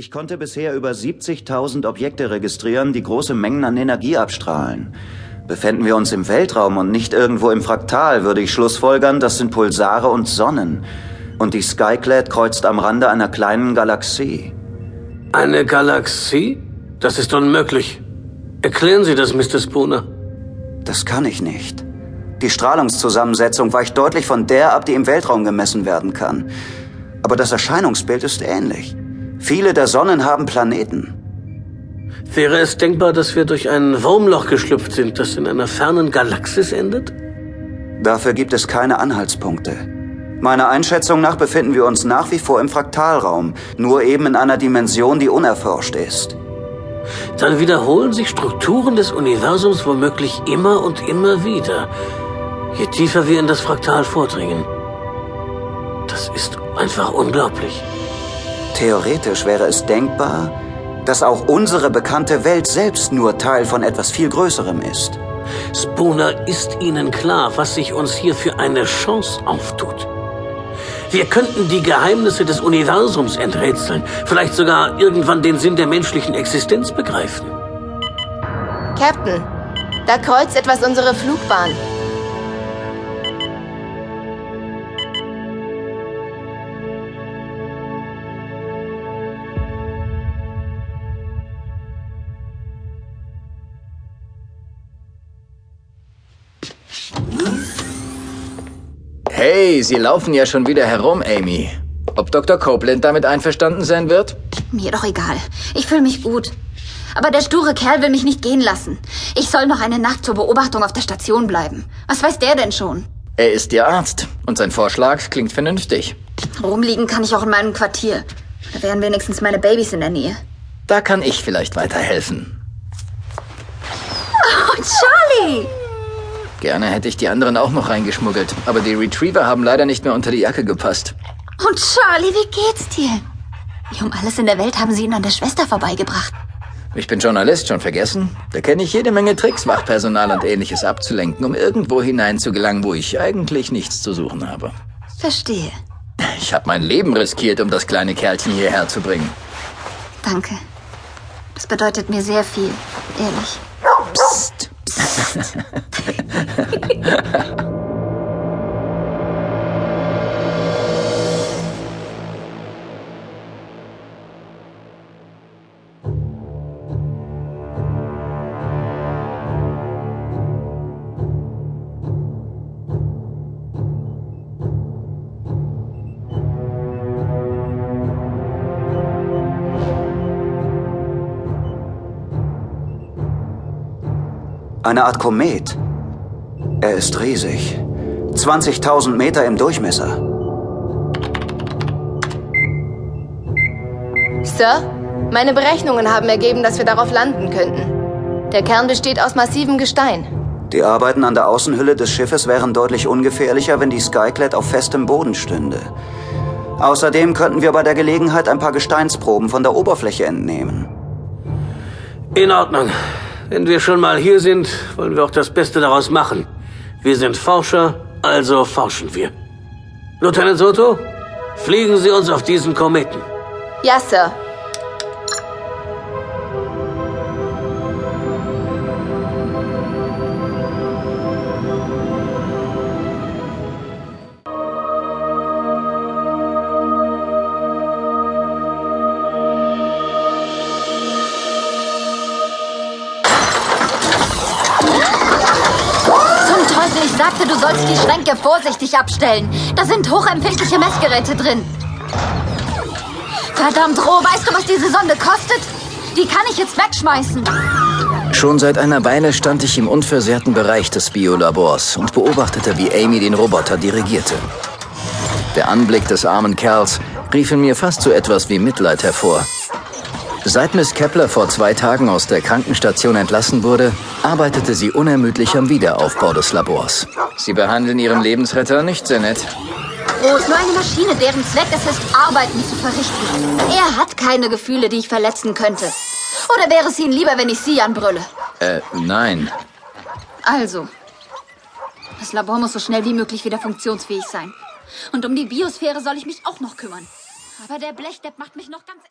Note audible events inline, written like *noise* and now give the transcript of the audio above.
Ich konnte bisher über 70.000 Objekte registrieren, die große Mengen an Energie abstrahlen. Befänden wir uns im Weltraum und nicht irgendwo im Fraktal, würde ich schlussfolgern, das sind Pulsare und Sonnen. Und die Skyclad kreuzt am Rande einer kleinen Galaxie. Eine Galaxie? Das ist unmöglich. Erklären Sie das, Mr. Spooner. Das kann ich nicht. Die Strahlungszusammensetzung weicht deutlich von der ab, die im Weltraum gemessen werden kann. Aber das Erscheinungsbild ist ähnlich. Viele der Sonnen haben Planeten. Wäre es denkbar, dass wir durch ein Wurmloch geschlüpft sind, das in einer fernen Galaxis endet? Dafür gibt es keine Anhaltspunkte. Meiner Einschätzung nach befinden wir uns nach wie vor im Fraktalraum, nur eben in einer Dimension, die unerforscht ist. Dann wiederholen sich Strukturen des Universums womöglich immer und immer wieder, je tiefer wir in das Fraktal vordringen. Das ist einfach unglaublich. Theoretisch wäre es denkbar, dass auch unsere bekannte Welt selbst nur Teil von etwas viel Größerem ist. Spooner, ist Ihnen klar, was sich uns hier für eine Chance auftut? Wir könnten die Geheimnisse des Universums enträtseln, vielleicht sogar irgendwann den Sinn der menschlichen Existenz begreifen. Captain, da kreuzt etwas unsere Flugbahn. Hey, Sie laufen ja schon wieder herum, Amy. Ob Dr. Copeland damit einverstanden sein wird? Mir doch egal. Ich fühle mich gut. Aber der sture Kerl will mich nicht gehen lassen. Ich soll noch eine Nacht zur Beobachtung auf der Station bleiben. Was weiß der denn schon? Er ist Ihr Arzt und sein Vorschlag klingt vernünftig. Rumliegen kann ich auch in meinem Quartier. Da wären wenigstens meine Babys in der Nähe. Da kann ich vielleicht weiterhelfen. Oh, Charlie! Gerne hätte ich die anderen auch noch reingeschmuggelt, aber die Retriever haben leider nicht mehr unter die Jacke gepasst. Und Charlie, wie geht's dir? Wie um alles in der Welt haben sie ihn an der Schwester vorbeigebracht. Ich bin Journalist, schon vergessen? Da kenne ich jede Menge Tricks, Wachpersonal und ähnliches abzulenken, um irgendwo hineinzugelangen, wo ich eigentlich nichts zu suchen habe. Verstehe. Ich habe mein Leben riskiert, um das kleine Kerlchen hierher zu bringen. Danke. Das bedeutet mir sehr viel, ehrlich. Psst. *laughs* Eine Art Komet. Er ist riesig. 20.000 Meter im Durchmesser. Sir, meine Berechnungen haben ergeben, dass wir darauf landen könnten. Der Kern besteht aus massivem Gestein. Die Arbeiten an der Außenhülle des Schiffes wären deutlich ungefährlicher, wenn die Skyclad auf festem Boden stünde. Außerdem könnten wir bei der Gelegenheit ein paar Gesteinsproben von der Oberfläche entnehmen. In Ordnung. Wenn wir schon mal hier sind, wollen wir auch das Beste daraus machen. Wir sind Forscher, also forschen wir. Lieutenant Soto, fliegen Sie uns auf diesen Kometen. Ja, Sir. Ich sagte, du sollst die Schränke vorsichtig abstellen. Da sind hochempfindliche Messgeräte drin. Verdammt, Roh, weißt du, was diese Sonde kostet? Die kann ich jetzt wegschmeißen. Schon seit einer Weile stand ich im unversehrten Bereich des Biolabors und beobachtete, wie Amy den Roboter dirigierte. Der Anblick des armen Kerls rief in mir fast so etwas wie Mitleid hervor. Seit Miss Kepler vor zwei Tagen aus der Krankenstation entlassen wurde, arbeitete sie unermüdlich am Wiederaufbau des Labors. Sie behandeln ihren Lebensretter nicht sehr nett. Roh ist nur eine Maschine, deren Zweck es ist, Arbeiten zu verrichten. Er hat keine Gefühle, die ich verletzen könnte. Oder wäre es Ihnen lieber, wenn ich Sie anbrülle? Äh, nein. Also, das Labor muss so schnell wie möglich wieder funktionsfähig sein. Und um die Biosphäre soll ich mich auch noch kümmern. Aber der Blechdepp macht mich noch ganz irre.